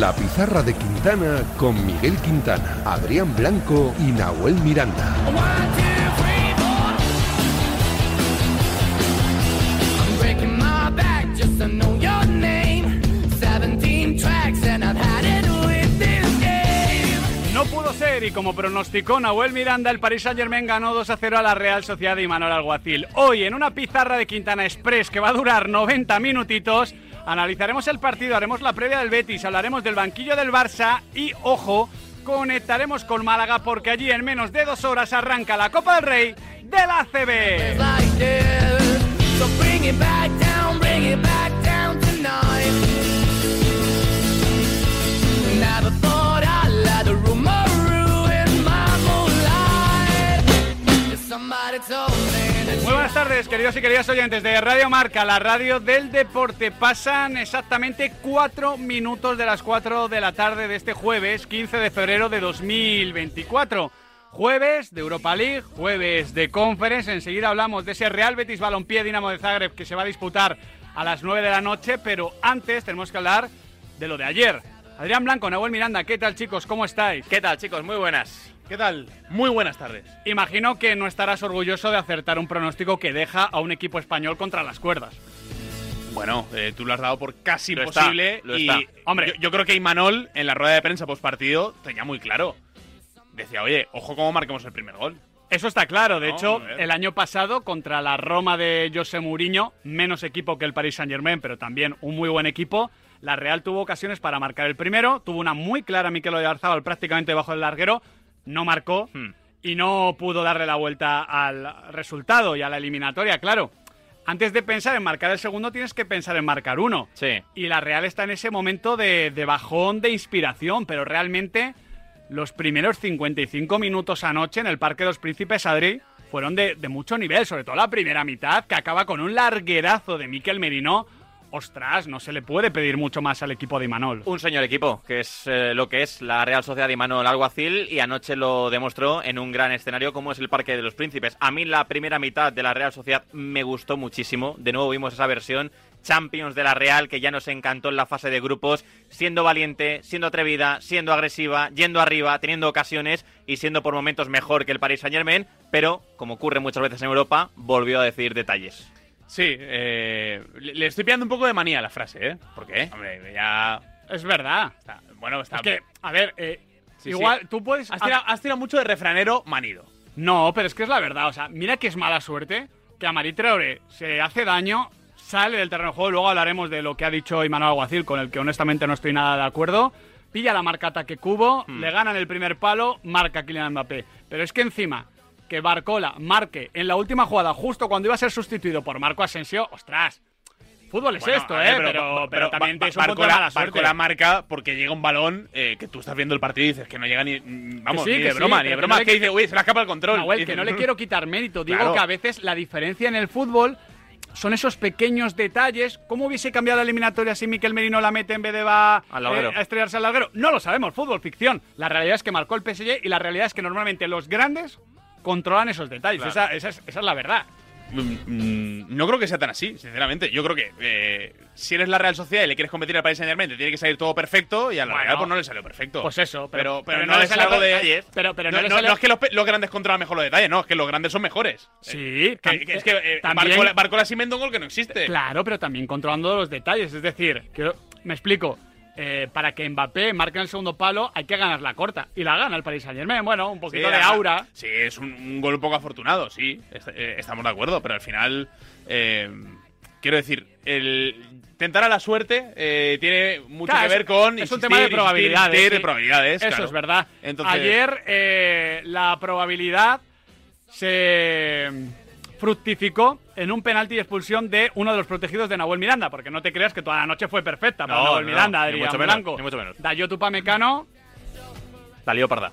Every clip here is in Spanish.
La pizarra de Quintana con Miguel Quintana, Adrián Blanco y Nahuel Miranda. No pudo ser y como pronosticó Nahuel Miranda, el Paris Saint Germain ganó 2 a 0 a la Real Sociedad y Manuel Alguacil. Hoy en una pizarra de Quintana Express que va a durar 90 minutitos, analizaremos el partido, haremos la previa del Betis, hablaremos del banquillo del Barça y, ojo, conectaremos con Málaga porque allí en menos de dos horas arranca la Copa del Rey de la ACB. Muy buenas tardes, queridos y queridas oyentes de Radio Marca, la radio del deporte. Pasan exactamente cuatro minutos de las cuatro de la tarde de este jueves, 15 de febrero de 2024. Jueves de Europa League, jueves de Conference. Enseguida hablamos de ese Real Betis Balompié Dinamo de Zagreb que se va a disputar a las 9 de la noche, pero antes tenemos que hablar de lo de ayer. Adrián Blanco, Nahuel Miranda, ¿qué tal chicos? ¿Cómo estáis? ¿Qué tal, chicos? Muy buenas. ¿Qué tal? Muy buenas tardes. Imagino que no estarás orgulloso de acertar un pronóstico que deja a un equipo español contra las cuerdas. Bueno, eh, tú lo has dado por casi Lo está, imposible. lo y, está. hombre, yo, yo creo que Imanol, en la rueda de prensa post partido, tenía muy claro. Decía, oye, ojo cómo marquemos el primer gol. Eso está claro. De No, hecho, el año pasado contra la Roma de José Mourinho, menos equipo que el Paris Saint-Germain, pero también un muy buen equipo, la Real tuvo ocasiones para marcar el primero, tuvo una muy clara Mikel Oyarzabal prácticamente bajo el larguero, no marcó Hmm. y no pudo darle la vuelta al resultado y a la eliminatoria, claro. Antes de pensar en marcar el segundo, tienes que pensar en marcar uno. Sí. Y la Real está en ese momento de, de bajón de inspiración, pero realmente los primeros 55 minutos anoche en el Parque de los Príncipes Adri fueron de, de mucho nivel, sobre todo la primera mitad, que acaba con un larguerazo de Miquel Merino. Ostras, no se le puede pedir mucho más al equipo de Imanol. Un señor equipo, que es eh, lo que es la Real Sociedad de Manuel Alguacil, y anoche lo demostró en un gran escenario como es el Parque de los Príncipes. A mí la primera mitad de la Real Sociedad me gustó muchísimo. De nuevo vimos esa versión Champions de la Real que ya nos encantó en la fase de grupos, siendo valiente, siendo atrevida, siendo agresiva, yendo arriba, teniendo ocasiones y siendo por momentos mejor que el Paris Saint Germain, pero, como ocurre muchas veces en Europa, volvió a decir detalles. Sí, eh, le, estoy pillando un poco de manía a la frase, ¿eh? ¿Por qué? Hombre, ya. Es verdad. está- bueno, está. Es que, a ver, eh, Sí, igual sí. tú puedes... Has tirado, has tirado mucho de refranero manido. No, pero es que es la verdad. O sea, mira que es mala suerte que a Marí Traoré se hace daño, sale del terreno de juego. Luego hablaremos de lo que ha dicho Imanol Alguacil, con el que honestamente no estoy nada de acuerdo. Pilla la marca ataque cubo, le ganan el primer palo, marca Kylian Mbappé. Pero es que encima, que Barcola marque en la última jugada, justo cuando iba a ser sustituido por Marco Asensio, ostras. Fútbol es Bueno, esto, ¿eh? Pero, pero, también Ba- es un Barcola- mala suerte. Barcola marca porque llega un balón eh, que tú estás viendo el partido y dices que no llega ni. mm, Vamos, sí, ni que de sí, broma, pero ni de que broma. no le- que dice, uy, se le escapa el control. Nahuel, Y que no le quiero quitar mérito. Digo Claro. que a veces la diferencia en el fútbol son esos pequeños detalles. ¿Cómo hubiese cambiado la eliminatoria si Miquel Merino la mete en vez de va eh, a estrellarse al larguero? No lo sabemos, fútbol ficción. La realidad es que marcó el PSG y la realidad es que normalmente los grandes controlan esos detalles. Claro. Esa, esa es, esa es la verdad. Mm, mm, No creo que sea tan así, sinceramente. Yo creo que eh, si eres la Real Sociedad y le quieres competir al Paris Saint Germain, te tiene que salir todo perfecto y a la Bueno. Real pues no le salió perfecto. Pues eso, pero- pero, pero, pero no, le algo de detalles. Pero, pero no, no, le no- sale- no es que los, grandes controlan mejor los detalles, no, es que los grandes son mejores. Sí, Que, que es que eh, también- Barcola, Barcola un gol que no existe. Claro, pero también controlando los detalles. Es decir, quiero- me explico. Eh, para que Mbappé marque en el segundo palo hay que ganar la corta. Y la gana el Paris Saint Germain. Bueno, un Sí, poquito de aura. Sí, es un, un gol un poco afortunado, sí. est- eh, estamos de acuerdo, pero al final. eh, quiero decir, el tentar a la suerte eh, tiene mucho Claro, que ver con. es un tema de insistir, probabilidades. insistir, sí. de probabilidades. Eso claro. es verdad. Entonces- Ayer eh, la probabilidad se fructificó en un penalti y expulsión de uno de los protegidos de Nahuel Miranda, porque no te creas que toda la noche fue perfecta para No, Nahuel no, Miranda, Adrián mucho menos, Blanco. ni mucho menos. Dayo Tupamecano, La lió parda.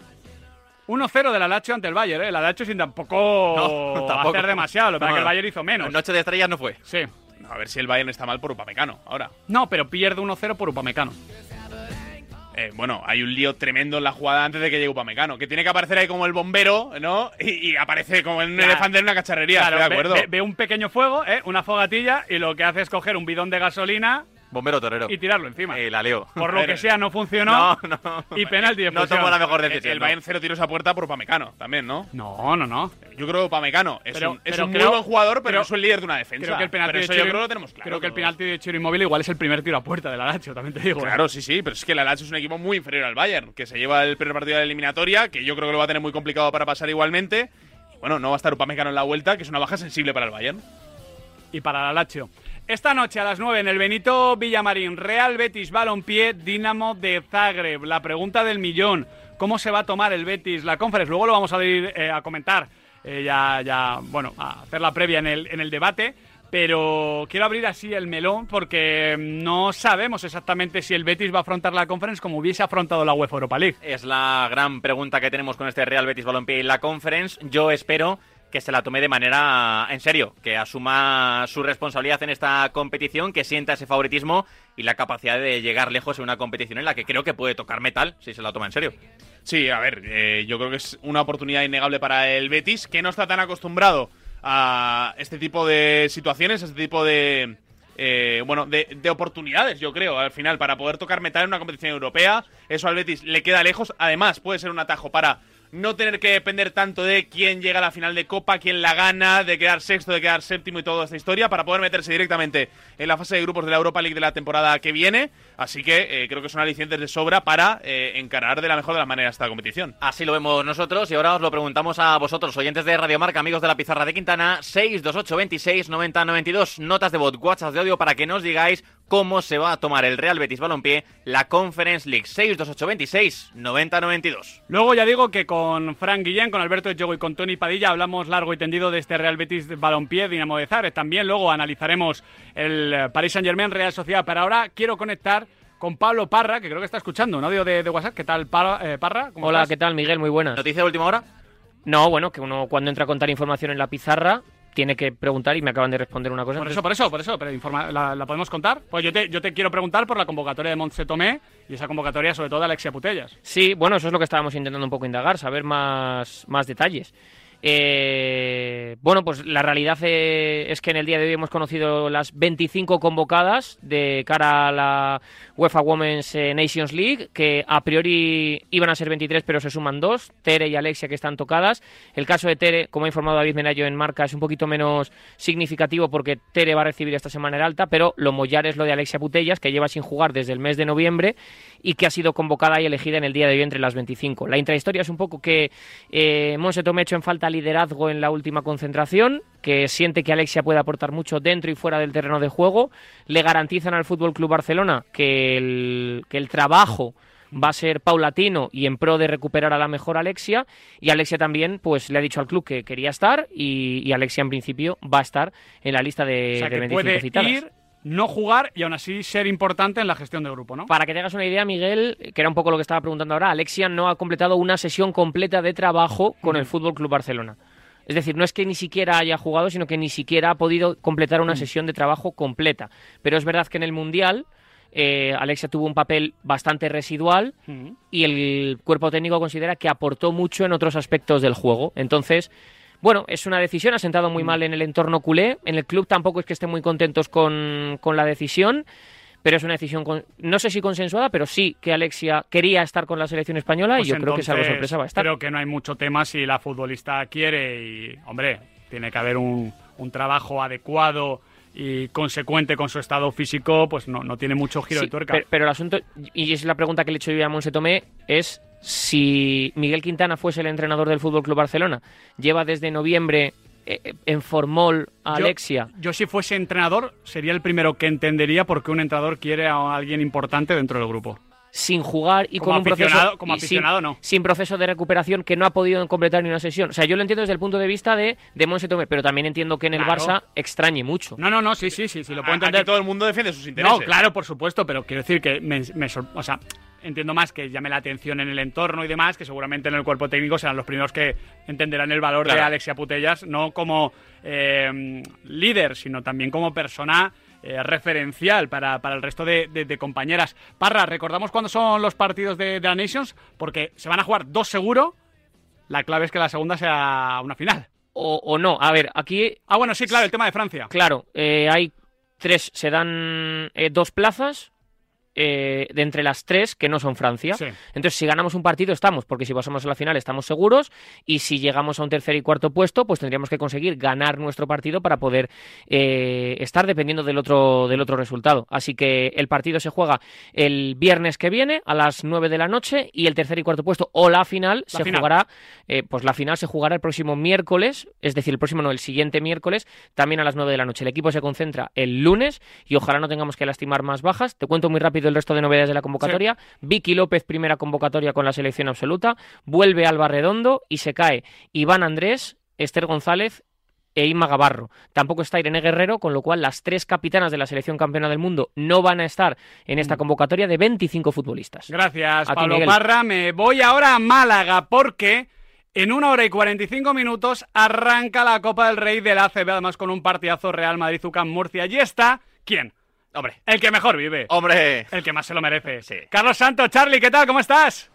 1-0 de la Lazio ante el Bayern, ¿eh? La Lazio sin tampoco, No, tampoco. hacer demasiado, lo que el. Bayern hizo menos. Noche de estrellas no fue. Sí. A ver si el Bayern está mal por Upamecano ahora. No, pero pierde 1-0 por Upamecano. Eh, bueno, hay un lío tremendo en la jugada antes de que llegue Upamecano, que tiene que aparecer ahí como el bombero, ¿no? Y, y aparece como un Claro. elefante en una cacharrería, Claro, estoy de ve- acuerdo. Ve, ve un pequeño fuego, ¿eh? una fogatilla, y lo que hace es coger un bidón de gasolina Bombero torero. y tirarlo encima. Eh, la leo. Por lo que sea, no funcionó. No, no. Y penalti de No tomó la mejor El, decisión. el. Bayern cero tiros a puerta por Pamecano también, ¿no? No, no, no. Yo creo que Pamecano es Pero- un, es pero un creo- muy buen jugador, pero creo- no es el líder de una defensa. Creo que el penalti pero de Chiro, yo creo que lo tenemos claro. creo que el todos. penalti de Chiro Inmóvil igual es el primer tiro a puerta del Alacho, también te digo. ¿eh? Claro, sí, sí, pero es que el Alacho es un equipo muy inferior al Bayern, que se lleva el primer partido de la eliminatoria, que yo creo que lo va a tener muy complicado para pasar igualmente. Y bueno, no va a estar Upamecano en la vuelta, que es una baja sensible para el Bayern. y para la Lazio. Esta noche a las 9 en el Benito Villamarín, Real Betis Balompié, Dinamo de Zagreb. La pregunta del millón, ¿cómo se va a tomar el Betis la conference? Luego lo vamos a ir eh, a comentar, eh, ya, ya, bueno, a hacer la previa en el, en el debate. Pero quiero abrir así el melón porque no sabemos exactamente si el Betis va a afrontar la conference como hubiese afrontado la UEFA Europa League. Es la gran pregunta que tenemos con este Real Betis Balompié y la Conference. Yo espero que se la tome de manera en serio, que asuma su responsabilidad en esta competición, que sienta ese favoritismo y la capacidad de llegar lejos en una competición en la que creo que puede tocar metal si se la toma en serio. Sí, a ver, eh, yo creo que es una oportunidad innegable para el Betis, que no está tan acostumbrado a este tipo de situaciones, a este tipo de. eh, bueno, de, de oportunidades, yo creo, al final, para poder tocar metal en una competición europea. Eso al Betis le queda lejos. Además, puede ser un atajo para no tener que depender tanto de quién llega a la final de Copa, quién la gana, de quedar sexto, de quedar séptimo y toda esta historia, para poder meterse directamente en la fase de grupos de la Europa League de la temporada que viene. Así que eh, creo que son alicientes de sobra para eh, encarar de la mejor de las maneras esta competición. Así lo vemos nosotros y ahora os lo preguntamos a vosotros, oyentes de Radio Marca, amigos de la pizarra de Quintana, 628 26 90 92, notas de voz, WhatsApp de audio para que nos digáis cómo se va a tomar el Real Betis Balompié la Conference League 628 26 90 92. Luego ya digo que con Frank Guillén, con Alberto Yogo y con Tony Padilla hablamos largo y tendido de este Real Betis Balompié Dinamo de Zagreb. También luego analizaremos el eh, Paris Saint Germain Real Sociedad. Pero ahora quiero conectar con Pablo Parra, que creo que está escuchando un audio de, de WhatsApp. ¿Qué tal, Parra? eh, Parra? ¿Cómo Hola, estás? ¿qué tal, Miguel? Muy buenas. ¿Noticia de última hora? No, bueno, que uno cuando entra a contar información en la pizarra tiene que preguntar y me acaban de responder una cosa. Por eso, por eso, por eso, pero informa- la, la podemos contar? Pues yo te, yo te quiero preguntar por la convocatoria de Montse Tomé y esa convocatoria sobre todo de Alexia Putellas. Sí, bueno, eso es lo que estábamos intentando un poco indagar, saber más, más detalles. Eh, bueno, pues la realidad eh, es que en el día de hoy hemos conocido las 25 convocadas de cara a la UEFA Women's eh, Nations League, que a priori iban a ser 23, pero se suman dos, Tere y Alexia, que están tocadas. El caso de Tere, como ha informado David Menayo en marca, es un poquito menos significativo porque Tere va a recibir esta semana el alta, pero lo mollar es lo de Alexia Putellas, que lleva sin jugar desde el mes de noviembre y que ha sido convocada y elegida en el día de hoy entre las 25. La intrahistoria es un poco que eh, Monse Tomé hecho en falta liderazgo en la última concentración, que siente que Alexia puede aportar mucho dentro y fuera del terreno de juego. Le garantizan al Fútbol Club Barcelona que el, que el trabajo va a ser paulatino y en pro de recuperar a la mejor Alexia y Alexia también pues le ha dicho al club que quería estar y, y Alexia en principio va a estar en la lista de, o sea, de que 25 puede citadas. ir, no jugar y aún así ser importante en la gestión de grupo, ¿no? Para que te hagas una idea, Miguel, que era un poco lo que estaba preguntando ahora, Alexia no ha completado una sesión completa de trabajo con el Fútbol Club Barcelona. Es decir, no es que ni siquiera haya jugado, sino que ni siquiera ha podido completar una sesión de trabajo completa. Pero es verdad que en el Mundial eh, Alexia tuvo un papel bastante residual y el cuerpo técnico considera que aportó mucho en otros aspectos del juego. Entonces, bueno, es una decisión, ha sentado muy mal en el entorno culé. En el club tampoco es que estén muy contentos con, con la decisión, pero es una decisión, con- no sé si consensuada, pero sí que Alexia quería estar con la selección española Pues y yo creo que salvo entonces, sorpresa va a estar. Creo que no hay mucho tema si la futbolista quiere y, hombre, tiene que haber un, un trabajo adecuado y consecuente con su estado físico, pues no, no tiene mucho giro Sí, de tuerca. Pero, pero el asunto, y es la pregunta que le he hecho yo a Monse Tomé, es si Miguel Quintana fuese el entrenador del Fútbol Club Barcelona, lleva desde noviembre eh, eh, en formol a Alexia. Yo si fuese entrenador sería el primero que entendería por qué un entrenador quiere a alguien importante dentro del grupo. sin jugar y Como con un proceso aficionado- como y sin- aficionado, no. sin proceso de recuperación que no ha podido completar ni una sesión. O sea, yo lo entiendo desde el punto de vista de, de Monse Tomé, pero también entiendo que en el Claro. Barça extrañe mucho. No, no, no, sí, sí, sí, sí, lo puedo Aquí entender. todo el mundo defiende sus intereses. No, claro, por supuesto, pero quiero decir que me, me o sea, entiendo más que llame la atención en el entorno y demás, que seguramente en el cuerpo técnico serán los primeros que entenderán el valor de. Alexia Putellas, no como eh, líder, sino también como persona eh, referencial para, para el resto de, de- de compañeras. Parra, recordamos cuándo son los partidos de, de la Nations, porque se van a jugar dos seguro. La clave es que la segunda sea una final. O, o no. A ver, aquí, Ah, bueno, sí, claro, el tema de Francia. claro, eh, hay tres se dan dos plazas eh, de entre las tres que no son Francia. Sí. Entonces, si ganamos un partido, estamos, porque si pasamos a la final estamos seguros, y si llegamos a un tercer y cuarto puesto, pues tendríamos que conseguir ganar nuestro partido para poder eh, estar dependiendo del otro, del otro resultado. Así que el partido se juega el viernes que viene a las 9 de la noche y el tercer y cuarto puesto o la final La se final. jugará, eh, pues la final se jugará el próximo miércoles, es decir, el próximo no, el siguiente miércoles, también a las 9 de la noche. El equipo se concentra el lunes y ojalá no tengamos que lastimar más bajas. Te cuento muy rápido el resto de novedades de la convocatoria. Vicky López, primera convocatoria con la selección absoluta. Vuelve Alba Redondo y se cae Iván Andrés, Esther González e Inma Gavarro. Tampoco está Irene Guerrero, con lo cual las tres capitanas de la selección campeona del mundo no van a estar en esta convocatoria de 25 futbolistas. Gracias, A ti, Pablo Miguel. Parra. Me voy ahora a Málaga porque en una hora y 45 minutos arranca la Copa del Rey del ACB, además con un partidazo Real Madrid-Ucam Murcia. Allí está, ¿quién? Hombre, El que mejor vive. hombre. El que más se lo merece. Sí. Carlos Santos, Charlie, ¿qué tal? ¿Cómo estás?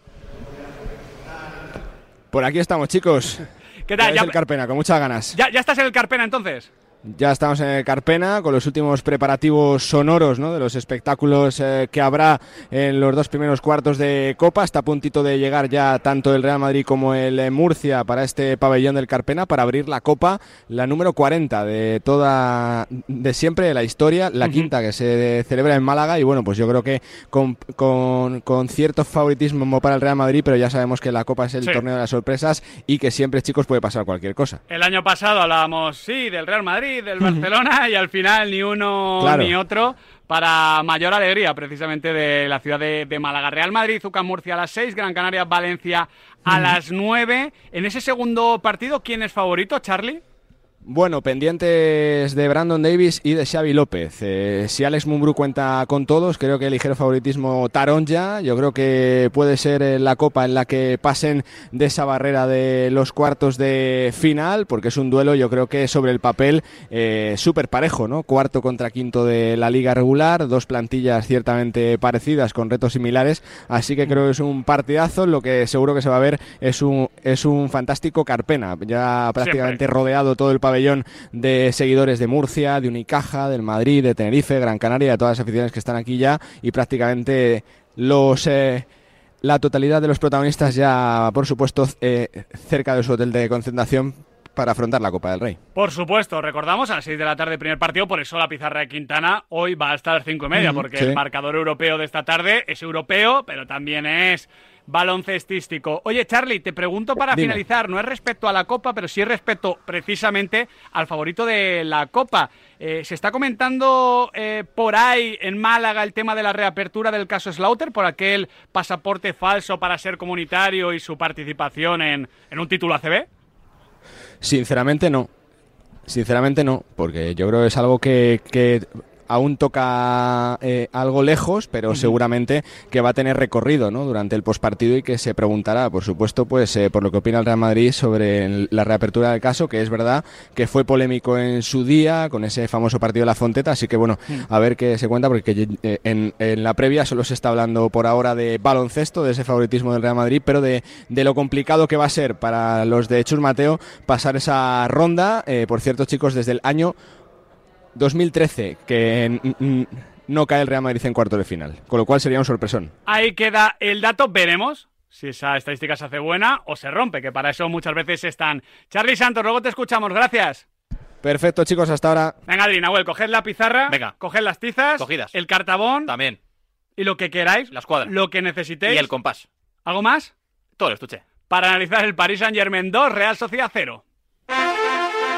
Por aquí estamos, chicos. ¿Qué Ya tal? es ¿Ya, el Carpena, con muchas ganas. ya- ya estás en el Carpena entonces? Ya estamos en el Carpena con los últimos preparativos sonoros ¿no? de los espectáculos eh, que habrá en los dos primeros cuartos de Copa. Está a puntito de llegar ya tanto el Real Madrid como el eh, Murcia para este pabellón del Carpena para abrir la Copa, la número 40 de toda, de siempre de la historia, la quinta que se celebra en Málaga. Y bueno, pues yo creo que con, con- con cierto favoritismo para el Real Madrid, pero ya sabemos que la Copa es el Sí. torneo de las sorpresas y que siempre, chicos, puede pasar cualquier cosa. El año pasado hablábamos, sí, del Real Madrid, del Barcelona, y al final ni uno Claro. ni otro, para mayor alegría precisamente de la ciudad de, de Málaga. Real Madrid, Zucca Murcia a las 6, Gran Canaria, Valencia a las 9. En ese segundo partido, ¿quién es favorito, Charlie? Bueno, pendientes de Brandon Davis y de Xavi López. Eh, si Alex Mumbrú cuenta con todos, creo que el ligero favoritismo Taronja. Yo creo que puede ser eh, la copa en la que pasen de esa barrera de los cuartos de final, porque es un duelo, yo creo que sobre el papel eh, súper parejo, ¿no? Cuarto contra quinto de la liga regular, dos plantillas ciertamente parecidas con retos similares, así que creo que es un partidazo. Lo que seguro que se va a ver es un, es un fantástico Carpena, ya prácticamente rodeado todo el pabellón de seguidores de Murcia, de Unicaja, del Madrid, de Tenerife, Gran Canaria, de todas las aficiones que están aquí ya y prácticamente los eh, la totalidad de los protagonistas ya, por supuesto, eh, cerca de su hotel de concentración para afrontar la Copa del Rey. Por supuesto, recordamos a las 6 de la tarde primer partido, por eso la pizarra de Quintana hoy va a estar a las 5 y media, porque sí. el marcador europeo de esta tarde es europeo, pero también es baloncestístico. Oye, Charlie, te pregunto para Dime. finalizar, no es respecto a la Copa, pero sí es respecto precisamente al favorito de la Copa. Eh, se está comentando eh, por ahí en Málaga el tema de la reapertura del caso Slaughter por aquel pasaporte falso para ser comunitario y su participación en, en un título ACB. Sinceramente no. Sinceramente no, porque yo creo que es algo que, que aún toca eh, algo lejos, pero seguramente que va a tener recorrido ¿no? durante el postpartido y que se preguntará, por supuesto, pues eh, por lo que opina el Real Madrid sobre el- la reapertura del caso, que es verdad que fue polémico en su día con ese famoso partido de la Fonteta, así que bueno, a ver qué se cuenta, porque eh, en, en la previa solo se está hablando por ahora de baloncesto, de ese favoritismo del Real Madrid, pero de, de lo complicado que va a ser para los de Chus Mateo pasar esa ronda. Por cierto, chicos, desde el año 2013 que no cae el Real Madrid en cuarto de final, con lo cual sería un sorpresón. Ahí queda el dato, veremos si esa estadística se hace buena o se rompe, que para eso muchas veces están. Charlie Santos, luego te escuchamos, gracias. Perfecto, chicos, hasta ahora. Venga, Adri, Nahuel, coged la pizarra, Venga. coged las tizas, Cogidas. el cartabón También. y lo que queráis, La escuadra. lo que necesitéis. Y el compás. ¿Algo más? Todo el estuche. Para analizar el Paris Saint Germain 2, Real Sociedad 0.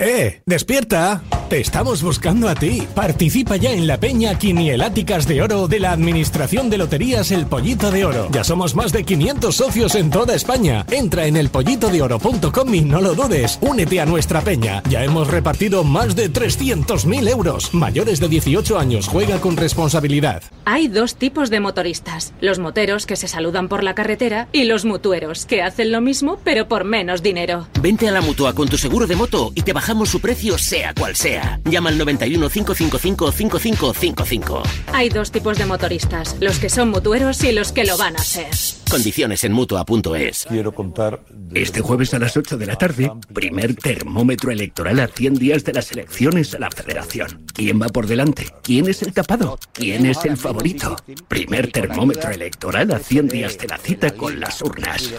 ¡Eh! ¡Despierta! Te estamos buscando a ti. Participa ya en la Peña Quinieláticas de Oro de la Administración de Loterías El Pollito de Oro. Ya somos más de 500 socios en toda España. Entra en elpollitodeoro.com y no lo dudes. Únete a nuestra peña. Ya hemos repartido más de 300.000 euros. Mayores de 18 años, juega con responsabilidad. Hay dos tipos de motoristas. Los moteros que se saludan por la carretera y los mutueros que hacen lo mismo pero por menos dinero. Vente a la mutua con tu seguro de moto y te bajamos su precio sea cual sea. Llama al 91 555 5555. Hay dos tipos de motoristas, los que son mutueros y los que lo van a ser. Condiciones en mutua.es. Quiero contar. Este jueves a las 8 de la tarde, primer termómetro electoral a 100 días de las elecciones a la Federación. ¿Quién va por delante? ¿Quién es el tapado? ¿Quién es el favorito? Primer termómetro electoral a 100 días de la cita con las urnas.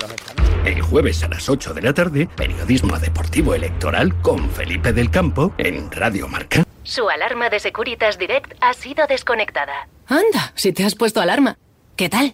El jueves a las 8 de la tarde, periodismo deportivo electoral con Felipe del Campo en Radio Marca. Su alarma de Securitas Direct ha sido desconectada. Anda, si te has puesto alarma. ¿Qué tal?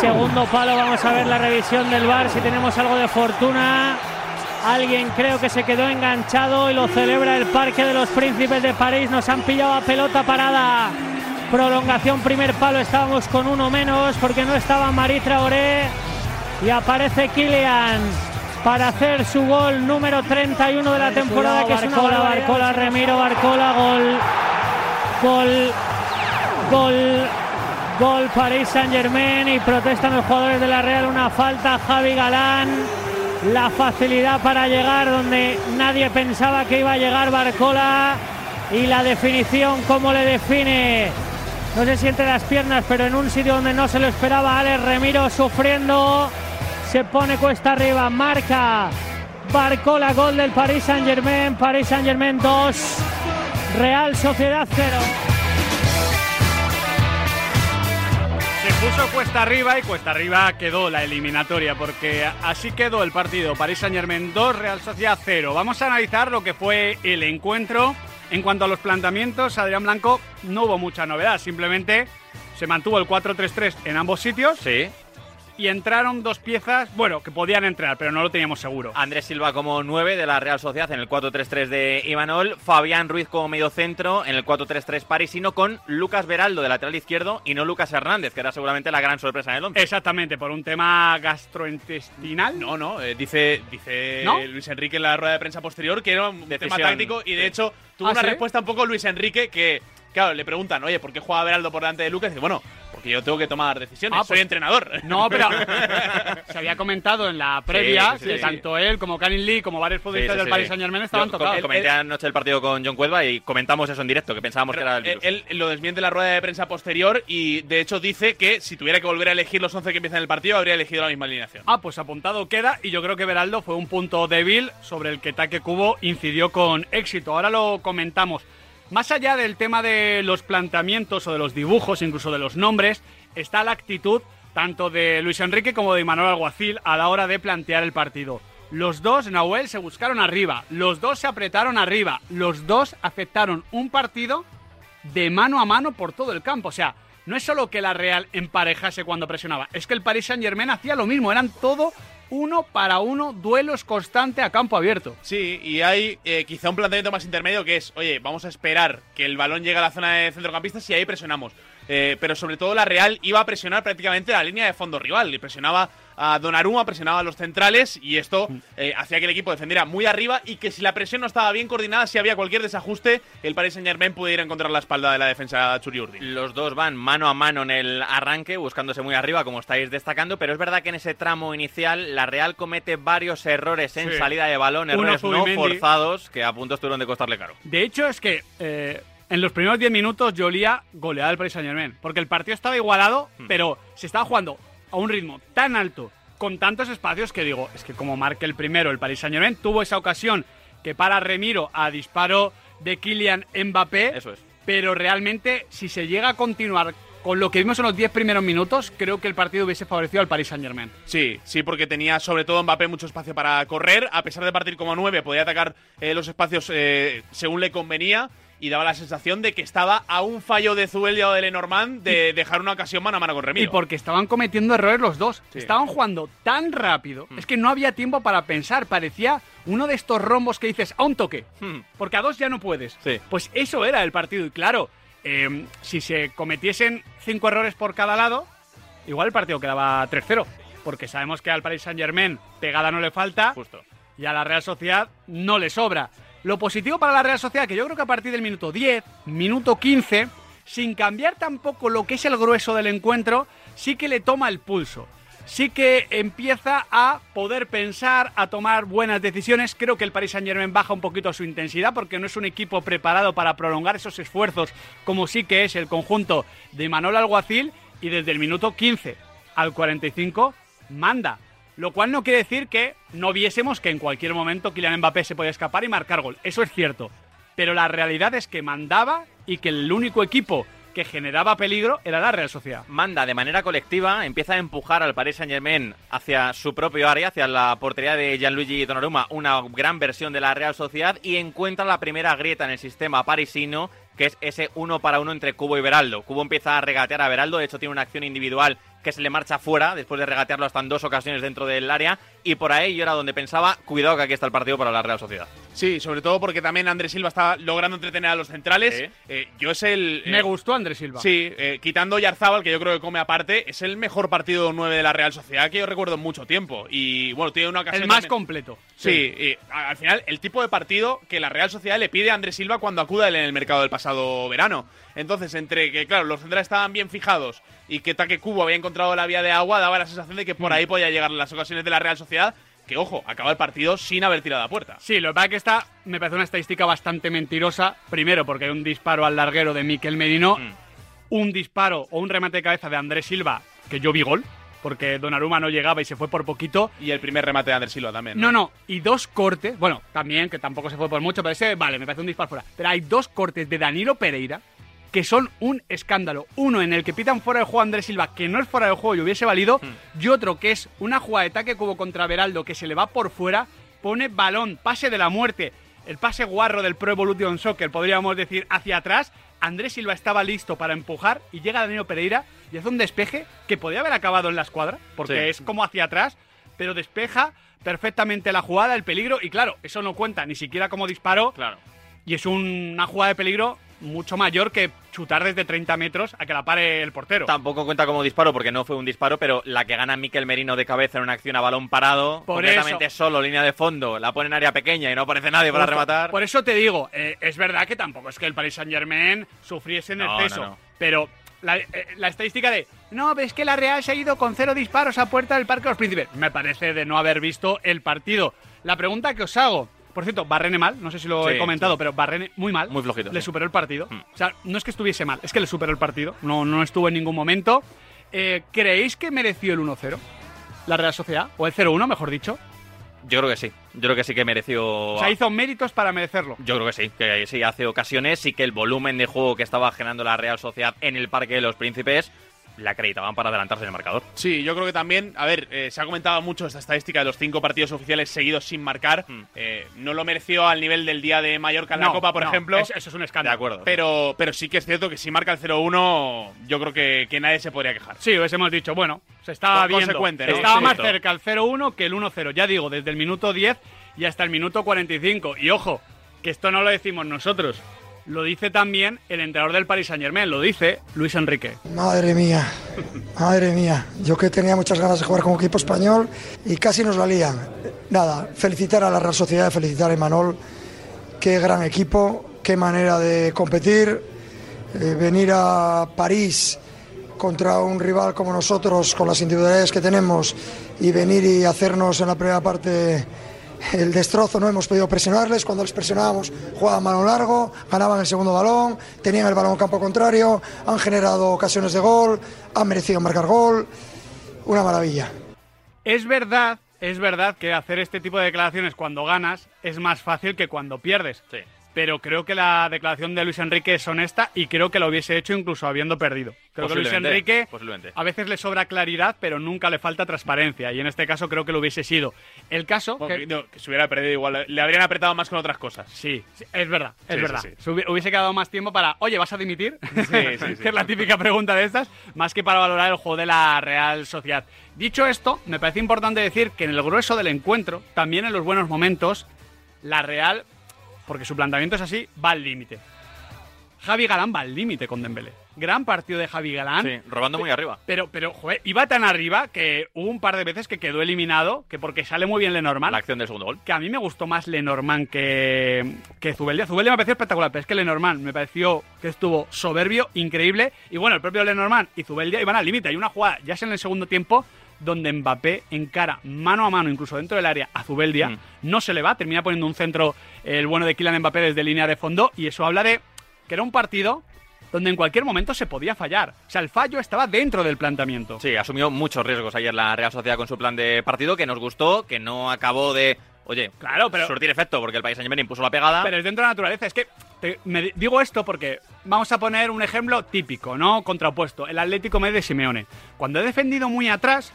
Segundo palo, vamos a ver la revisión del bar si tenemos algo de fortuna. Alguien creo que se quedó enganchado y lo celebra el Parque de los Príncipes de París. Nos han pillado a pelota parada. Prolongación, primer palo, estábamos con uno menos porque no estaba Marie Traoré. Y aparece Kylian para hacer su gol número 31 de la temporada, que es una Barcola. Barcola, Remiro, Barcola, gol. Gol. Gol. Gol París Saint Germain y protestan los jugadores de la Real una falta Javi Galán. La facilidad para llegar donde nadie pensaba que iba a llegar Barcola y la definición como le define. No se siente las piernas, pero en un sitio donde no se lo esperaba Alex Remiro sufriendo. Se pone cuesta arriba, marca Barcola, gol del Paris Saint Germain. Paris Saint Germain 2, Real Sociedad 0. Puso cuesta arriba y cuesta arriba quedó la eliminatoria, porque así quedó el partido. París Saint Germain 2, Real Sociedad 0. Vamos a analizar lo que fue el encuentro. En cuanto a los planteamientos, Adrián Blanco no hubo mucha novedad, simplemente se mantuvo el 4-3-3 en ambos sitios. Sí. Y entraron dos piezas, bueno, que podían entrar, pero no lo teníamos seguro. Andrés Silva como 9 de la Real Sociedad en el 4-3-3 de Imanol, Fabián Ruiz como medio centro en el 4-3-3 parisino con Lucas Beraldo de lateral izquierdo y no Lucas Hernández, que era seguramente la gran sorpresa en el 11. Exactamente, por un tema gastrointestinal. No, no, eh, dice, dice ¿No? Luis Enrique en la rueda de prensa posterior que era un tema táctico y de sí. hecho tuvo ¿Ah, una sí? respuesta un poco Luis Enrique que, claro, le preguntan, oye, ¿por qué juega Beraldo por delante de Lucas? Y dice, bueno, porque yo tengo que tomar decisiones, Ah, soy pues- entrenador. No, pero se había comentado en la previa Sí, sí, sí, que sí. tanto él como Karin Lee, como varios Sí, futbolistas sí, del. Paris Saint Germain estaban Yo tocados. Comenté anoche el partido con John Cuelva y comentamos eso en directo, que pensábamos que era el virus. Él, él lo desmiente en la rueda de prensa posterior y de hecho dice que si tuviera que volver a elegir los 11 que empiezan el partido, habría elegido la misma alineación. Ah, pues apuntado queda y yo creo que Beraldo fue un punto débil sobre el que Taque Cubo incidió con éxito. Ahora lo comentamos. Más allá del tema de los planteamientos o de los dibujos, incluso de los nombres, está la actitud tanto de Luis Enrique como de Manuel Alguacil a la hora de plantear el partido. Los dos, Nahuel, se buscaron arriba, los dos se apretaron arriba, los dos aceptaron un partido de mano a mano por todo el campo. O sea, no es solo que la Real emparejase cuando presionaba, es que el Paris Saint Germain hacía lo mismo, eran todo uno para uno, duelos constante a campo abierto. Sí, y hay eh, quizá un planteamiento más intermedio que es, oye, vamos a esperar que el balón llegue a la zona de centrocampistas y ahí presionamos. Eh, pero sobre todo la Real iba a presionar prácticamente la línea de fondo rival. Y presionaba a Donnarumma, presionaba a los centrales y esto eh, hacía que el equipo defendiera muy arriba y que si la presión no estaba bien coordinada, si había cualquier desajuste, el Paris Saint Germain pudiera encontrar la espalda de la defensa Churiurdi. Los dos van mano a mano en el arranque, buscándose muy arriba, como estáis destacando, pero es verdad que en ese tramo inicial la Real comete varios errores en Sí. salida de balón, Uno errores no forzados que a punto estuvieron de costarle caro. De hecho, es que eh, en los primeros 10 minutos yo olía goleada del Paris Saint Germain. Porque el partido estaba igualado, pero se estaba jugando a un ritmo tan alto, con tantos espacios, que digo, es que como marque el primero el Paris Saint Germain, tuvo esa ocasión que para Remiro a disparo de Kylian Mbappé. Eso es. pero realmente si se llega a continuar con lo que vimos en los 10 primeros minutos, creo que el partido hubiese favorecido al Paris Saint-Germain. Sí, sí, porque tenía sobre todo Mbappé mucho espacio para correr, a pesar de partir como 9, podía atacar eh, los espacios eh, según le convenía y daba la sensación de que estaba a un fallo de Zubelia o de Lenormand de dejar una ocasión mano a mano con Remiro. Y porque estaban cometiendo errores los dos. Estaban jugando tan rápido. Es que no había tiempo para pensar. Parecía uno de estos rombos que dices a un toque. Porque a dos ya no puedes. Sí. Pues eso era el partido. Y claro, eh, si se cometiesen cinco errores por cada lado, igual el partido quedaba 3-0. Porque sabemos que al Paris Saint-Germain pegada no le falta. Justo. Y a la Real Sociedad no le sobra. Lo positivo para la Real Sociedad, que yo creo que a partir del minuto 10, minuto 15, sin cambiar tampoco lo que es el grueso del encuentro, sí que le toma el pulso. Sí que empieza a poder pensar, a tomar buenas decisiones. Creo que el Paris Saint-Germain baja un poquito su intensidad porque no es un equipo preparado para prolongar esos esfuerzos como sí que es el conjunto de Manuel Alguacil y desde el minuto 15 al 45 manda. Lo cual no quiere decir que no viésemos que en cualquier momento Kylian Mbappé se podía escapar y marcar gol. Eso es cierto. Pero la realidad es que mandaba y que el único equipo que generaba peligro era la Real Sociedad. Manda de manera colectiva, empieza a empujar al Paris Saint-Germain hacia su propio área, hacia la portería de Gianluigi Donnarumma, una gran versión de la Real Sociedad y encuentra la primera grieta en el sistema parisino, que es ese uno para uno entre Cubo y Beraldo. Cubo empieza a regatear a Beraldo, de hecho tiene una acción individual que se le marcha fuera después de regatearlo hasta en dos ocasiones dentro del área y por ahí yo era donde pensaba, cuidado que aquí está el partido para la Real Sociedad. Sí, sobre todo porque también Andrés Silva está logrando entretener a los centrales. Eh, yo es el. Me eh, gustó Andrés Silva. Sí, eh, quitando Yarzábal, que yo creo que come aparte, es el mejor partido 9 de la Real Sociedad que yo recuerdo en mucho tiempo. Y bueno, tiene una ocasión. El más también- completo. Sí, y a- al final, el tipo de partido que la Real Sociedad le pide a Andrés Silva cuando acuda él en el mercado del pasado verano. Entonces, entre que, claro, los centrales estaban bien fijados y que Taque Cubo había encontrado la vía de agua, daba la sensación de que por ahí podía llegar las ocasiones de la Real Sociedad. Que, ojo, acaba el partido sin haber tirado a puerta. Sí, lo que pasa es que esta me parece una estadística bastante mentirosa. Primero, porque hay un disparo al larguero de Miquel Merino, un disparo o un remate de cabeza de Andrés Silva, que yo vi gol, porque Donnarumma no llegaba y se fue por poquito. Y el primer remate de Andrés Silva también. No, no, y dos cortes, bueno, también, que tampoco se fue por mucho, pero ese, vale, me parece un disparo fuera. Pero hay dos cortes de Danilo Pereira que son un escándalo. Uno en el que pitan fuera de juego a Andrés Silva, que no es fuera de juego y hubiese valido, y otro que es una jugada de ataque cubo contra Beraldo que se le va por fuera, pone balón, pase de la muerte, el pase guarro del Pro Evolution Soccer, podríamos decir, hacia atrás. Andrés Silva estaba listo para empujar y llega Danilo Pereira y hace un despeje que podía haber acabado en la escuadra, porque Sí. es como hacia atrás, pero despeja perfectamente la jugada, el peligro, y claro, eso no cuenta ni siquiera como disparo. Claro. Y es un- una jugada de peligro mucho mayor que chutar desde 30 metros a que la pare el portero. Tampoco cuenta como disparo porque no fue un disparo, pero la que gana Miquel Merino de cabeza en una acción a balón parado, Por completamente eso. solo, línea de fondo, la pone en área pequeña y no aparece nadie para rematar. Por eso te digo, eh, es verdad que tampoco es que el Paris Saint Germain sufriese en No, exceso, no, no. pero la, eh, la estadística de no, ves que la Real se ha ido con cero disparos a puerta del Parque de los Príncipes, me parece de no haber visto el partido. La pregunta que os hago, por cierto, Barrene mal, no sé si lo Sí, he comentado, sí. pero Barrene muy mal. Muy flojito, Le sí. superó el partido. O sea, no es que estuviese mal, es que le superó el partido. No, no estuvo en ningún momento. Eh, ¿Creéis que mereció el 1-0? La Real Sociedad, o el 0-1, mejor dicho. Yo creo que sí. Yo creo que sí que mereció. O sea, hizo méritos para merecerlo. Yo creo que sí, que sí, hace ocasiones y que el volumen de juego que estaba generando la Real Sociedad en el Parque de los Príncipes la acreditaban para adelantarse en el marcador. Sí, yo creo que también, a ver, eh, se ha comentado mucho esta estadística de los cinco partidos oficiales seguidos sin marcar. Eh, no lo mereció al nivel del día de Mallorca en la No, Copa, por no, ejemplo. es- eso es un escándalo. De acuerdo. Pero, pero sí que es cierto que si marca el 0-1, yo creo que, que nadie se podría quejar. Sí, os hemos dicho, bueno, se estaba Con- viendo. ¿no? Estaba Sí, más cerca el 0-1 que el 1-0. Ya digo, desde el minuto 10 y hasta el minuto 45. Y ojo, que esto no lo decimos nosotros. Lo dice también el entrenador del Paris Saint Germain, lo dice Luis Enrique. Madre mía, madre mía. Yo que tenía muchas ganas de jugar con equipo español y casi nos la lían. Nada, felicitar a la Real Sociedad, felicitar a Imanol. Qué gran equipo, qué manera de competir. Eh, venir a París contra un rival como nosotros, con las individualidades que tenemos, y venir y hacernos en la primera parte el destrozo, no hemos podido presionarles, cuando les presionábamos jugaban balón largo, ganaban el segundo balón, tenían el balón en campo contrario, han generado ocasiones de gol, han merecido marcar gol, una maravilla. Es verdad, es verdad que hacer este tipo de declaraciones cuando ganas es más fácil que cuando pierdes. Pero creo que la declaración de Luis Enrique es honesta y creo que lo hubiese hecho incluso habiendo perdido. Creo que Luis Enrique a veces le sobra claridad, pero nunca le falta transparencia y en este caso creo que lo hubiese sido. El caso que, no, que se hubiera perdido igual, le habrían apretado más con otras cosas. Sí, sí, es verdad, es Sí, verdad. sí, sí. Se hubi- hubiese quedado más tiempo para, oye, ¿vas a dimitir? sí, sí. que es la típica pregunta de estas, más que para valorar el juego de la Real Sociedad. Dicho esto, me parece importante decir que en el grueso del encuentro, también en los buenos momentos, la Real, porque su planteamiento es así, va al límite. Javi Galán va al límite con Dembélé. Gran partido de Javi Galán. Sí, robando muy arriba. Pero, pero, joder, iba tan arriba que hubo un par de veces que quedó eliminado, que porque sale muy bien Lenormand. La acción del segundo gol. Que a mí me gustó más Lenormand que, que Zubeldia. Zubeldia me pareció espectacular, pero es que Lenormand me pareció que estuvo soberbio, increíble. Y bueno, el propio Lenormand y Zubeldia iban al límite. Hay una jugada, ya sea en el segundo tiempo, donde Mbappé encara mano a mano, incluso dentro del área, a Zubeldia. Mm. No se le va, termina poniendo un centro el bueno de Kylian Mbappé desde línea de fondo. Y eso habla de que era un partido donde en cualquier momento se podía fallar. O sea, el fallo estaba dentro del planteamiento. Sí, asumió muchos riesgos ayer la Real Sociedad con su plan de partido, que nos gustó, que no acabó de, oye, Claro, pero- surtir efecto, porque el país Saint-Germain impuso la pegada. Pero es dentro de la naturaleza. Es que te- me di- digo esto porque vamos a poner un ejemplo típico, ¿no? Contrapuesto. El Atlético Madrid de Simeone. Cuando he defendido muy atrás,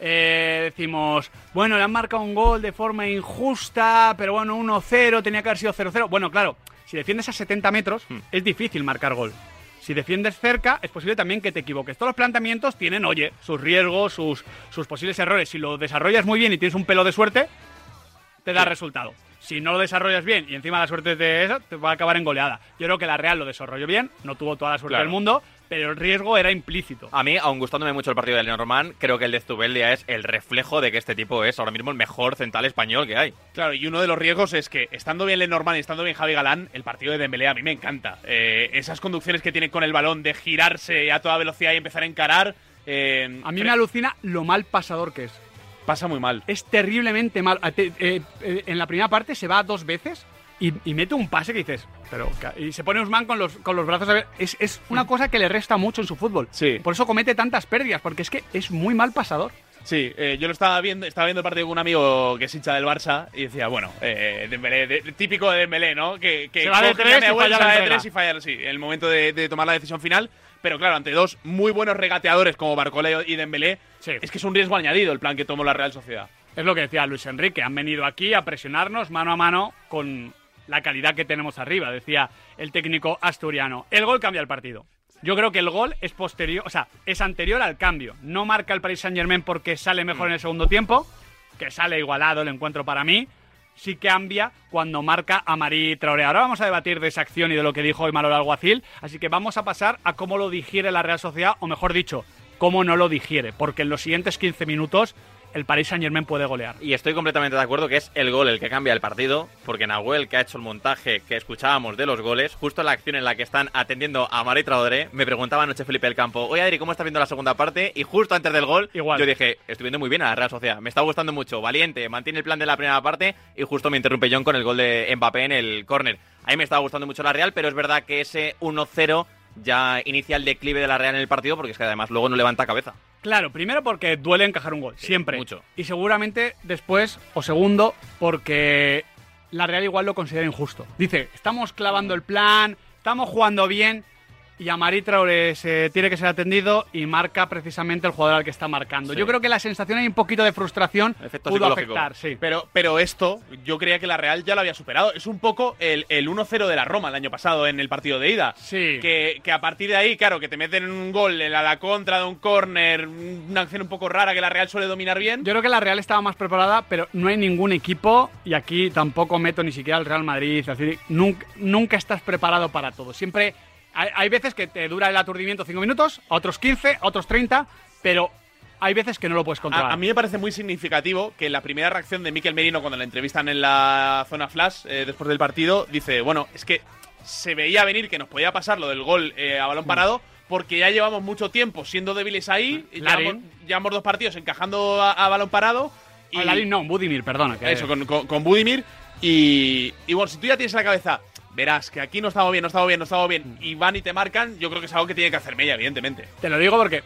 eh, decimos, bueno, le han marcado un gol de forma injusta, pero bueno, 1-0, tenía que haber sido 0-0. Bueno, claro, si defiendes a 70 metros, es difícil marcar gol. Si defiendes cerca, es posible también que te equivoques. Todos los planteamientos tienen, oye, sus riesgos, sus, sus posibles errores. Si lo desarrollas muy bien y tienes un pelo de suerte, te da resultado. Si no lo desarrollas bien y encima la suerte de eso, te va a acabar en goleada. Yo creo que la Real lo desarrolló bien, no tuvo toda la suerte Claro. del mundo, pero el riesgo era implícito. A mí, aun gustándome mucho el partido de Lenormand, creo que el de Zubeldia es el reflejo de que este tipo es ahora mismo el mejor central español que hay. Claro, y uno de los riesgos es que, estando bien Lenormand y estando bien Javi Galán, el partido de Dembélé a mí me encanta. Eh, esas conducciones que tiene con el balón de girarse a toda velocidad y empezar a encarar. eh, A mí me alucina lo mal pasador que es. Pasa muy mal. Es terriblemente mal. Eh, eh, en la primera parte se va dos veces y, y mete un pase que dices, pero y se pone Usman con los, con los brazos a ver. Es, es una cosa que le resta mucho en su fútbol. Sí. Por eso comete tantas pérdidas, porque es que es muy mal pasador. Sí, eh, yo lo estaba viendo, estaba viendo el partido con un amigo que es hincha del Barça y decía, bueno, eh, Dembélé, de- típico de Dembélé, ¿no? Que, que Se va de tres y falla la de tres y falla, sí, en el momento de, de tomar la decisión final. Pero claro, ante dos muy buenos regateadores como Barcoleo y Dembélé, es que es un riesgo añadido el plan que tomó la Real Sociedad. Es lo que decía Luis Enrique, han venido aquí a presionarnos mano a mano con la calidad que tenemos arriba, decía el técnico asturiano. El gol cambia el partido. Yo creo que el gol es posterior, o sea, es anterior al cambio. No marca el Paris Saint Germain porque sale mejor en el segundo tiempo, que sale igualado el encuentro para mí. Sí cambia cuando marca a Marí Traoré. Ahora vamos a debatir de esa acción y de lo que dijo hoy Manolo Alguacil, así que vamos a pasar a cómo lo digiere la Real Sociedad, o mejor dicho, cómo no lo digiere, porque en los siguientes 15 minutos el Paris Saint Germain puede golear. Y estoy completamente de acuerdo que es el gol el que cambia el partido, porque Nahuel, que ha hecho el montaje que escuchábamos de los goles, justo en la acción en la que están atendiendo a Mari Traoré, me preguntaba anoche Felipe del Campo, oye Adri, ¿cómo estás viendo la segunda parte? Y justo antes del gol, Igual. yo dije, estoy viendo muy bien a la Real Sociedad, me está gustando mucho, valiente, mantiene el plan de la primera parte y justo me interrumpe John con el gol de Mbappé en el córner. A mí me estaba gustando mucho la Real, pero es verdad que ese 1-0 ya inicia el declive de la Real en el partido, porque es que además luego no levanta cabeza. Claro, primero porque duele encajar un gol, siempre. mucho. Y seguramente después, o segundo, porque la Real igual lo considera injusto. Dice, estamos clavando el plan, estamos jugando bien, y a Mari Traoré se tiene que ser atendido y marca precisamente el jugador al que está marcando. Sí. Yo creo que la sensación hay un poquito de frustración Efecto pudo afectar, sí. Pero, pero esto, yo creía que la Real ya lo había superado. Es un poco el, el 1-0 de la Roma el año pasado en el partido de ida. Sí. Que, que a partir de ahí, claro, que te meten un gol en la, la contra de un córner, una acción un poco rara que la Real suele dominar bien. Yo creo que la Real estaba más preparada, pero no hay ningún equipo, y aquí tampoco meto ni siquiera al Real Madrid, es decir, nunca, nunca estás preparado para todo. Siempre hay, hay veces que te dura el aturdimiento 5 minutos, otros 15, a otros 30, pero hay veces que no lo puedes controlar. A, a mí me parece muy significativo que la primera reacción de Miquel Merino cuando le entrevistan en la zona flash eh, después del partido dice, bueno, es que se veía venir que nos podía pasar lo del gol eh, a Mm. balón parado porque ya llevamos mucho tiempo siendo débiles ahí, Larin. llevamos, llevamos dos partidos encajando a, a balón parado. Y, A Larin no, Budimir, perdona. que- Eso, con, con, con Budimir. Y, y bueno, si tú ya tienes en la cabeza, verás que aquí no estamos bien, no estamos bien, no estamos bien, y van y te marcan, yo creo que es algo que tiene que hacer Mella, evidentemente. Te lo digo porque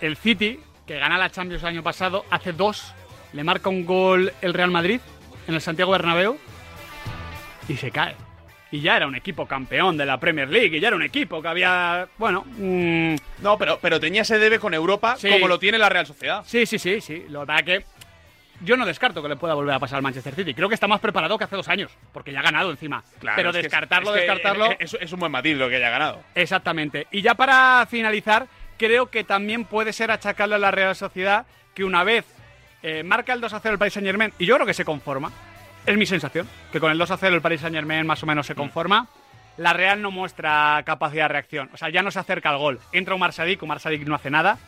el City, que gana la Champions el año pasado, hace dos, le marca un gol el Real Madrid en el Santiago Bernabéu y se cae. y ya era un equipo campeón de la Premier League y ya era un equipo que había, bueno, mm, No, pero, pero tenía ese debe con Europa Sí. como lo tiene la Real Sociedad. sí, sí, sí, sí. Lo pasa que yo no descarto que le pueda volver a pasar al Manchester City. Creo que está más preparado que hace dos años, porque ya ha ganado encima. Claro, Pero descartarlo, es que, descartarlo. Es, es un buen matiz lo que haya ganado. Exactamente. Y ya para finalizar, creo que también puede ser achacarle a la Real Sociedad que una vez eh, marca el 2 a 0 el Paris Saint Germain, y yo creo que se conforma, es mi sensación, que con el 2 a 0 el Paris Saint Germain más o menos se conforma. La Real no muestra capacidad de reacción, o sea, ya no se acerca al gol. Entra Umar Sadik, Umar Sadik no hace nada.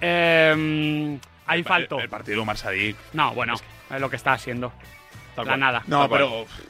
Eh, ahí faltó. El partido de Umar Sadik. No, bueno, es lo que está haciendo. Tal La cual. nada. No, Tal cual.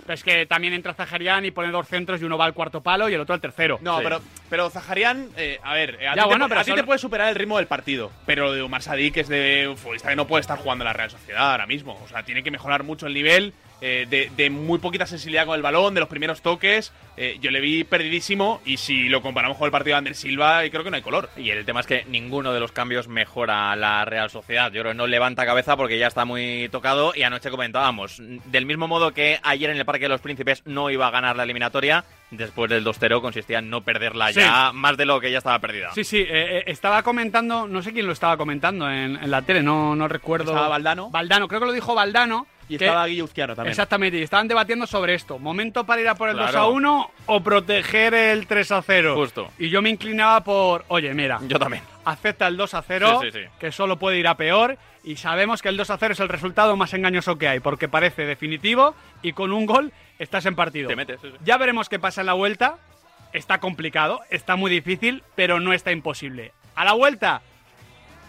pero- Es que también entra Zaharian y pone dos centros y uno va al cuarto palo y el otro al tercero. No, Sí. pero, pero Zaharian, eh, a ver, a, Ya, ti, bueno, te, a solo- te puede superar el ritmo del partido. Pero lo de Umar Sadik es de un futbolista que no puede estar jugando en la Real Sociedad ahora mismo. O sea, tiene que mejorar mucho el nivel. Eh, de, de muy poquita sensibilidad con el balón, de los primeros toques. eh, yo le vi perdidísimo. Y si lo comparamos con el partido de Ander Silva, eh, creo que no hay color. Y el tema es que ninguno de los cambios mejora a la Real Sociedad. Yo creo que no levanta cabeza porque ya está muy tocado. Y anoche comentábamos, del mismo modo que ayer en el Parque de los Príncipes no iba a ganar la eliminatoria, después del 2-0 consistía en no perderla Sí. ya más de lo que ya estaba perdida. Sí, sí, eh, estaba comentando, no sé quién lo estaba comentando en, en la tele, no, no recuerdo. ¿Estaba Valdano? Valdano, creo que lo dijo Valdano. Y que- estaba Guilluzquiano también. Exactamente, y estaban debatiendo sobre esto. ¿Momento para ir a por el Claro. 2 a 1 o proteger el 3 a 0? Justo. Y yo me inclinaba por, oye, mira, Yo también. acepta el 2 a 0, Sí, sí, sí. que solo puede ir a peor, y sabemos que el 2 a 0 es el resultado más engañoso que hay, porque parece definitivo y con un gol estás en partido. Te metes. Ya veremos qué pasa en la vuelta. Está complicado, está muy difícil, pero no está imposible. A la vuelta,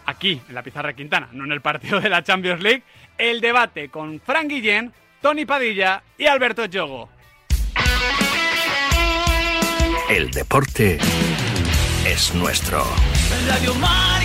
aquí, en la pizarra Quintana, no en el partido de la Champions League, el debate con Frank Guillén, Tony Padilla y Alberto Yogo. El deporte es nuestro. Radio Mar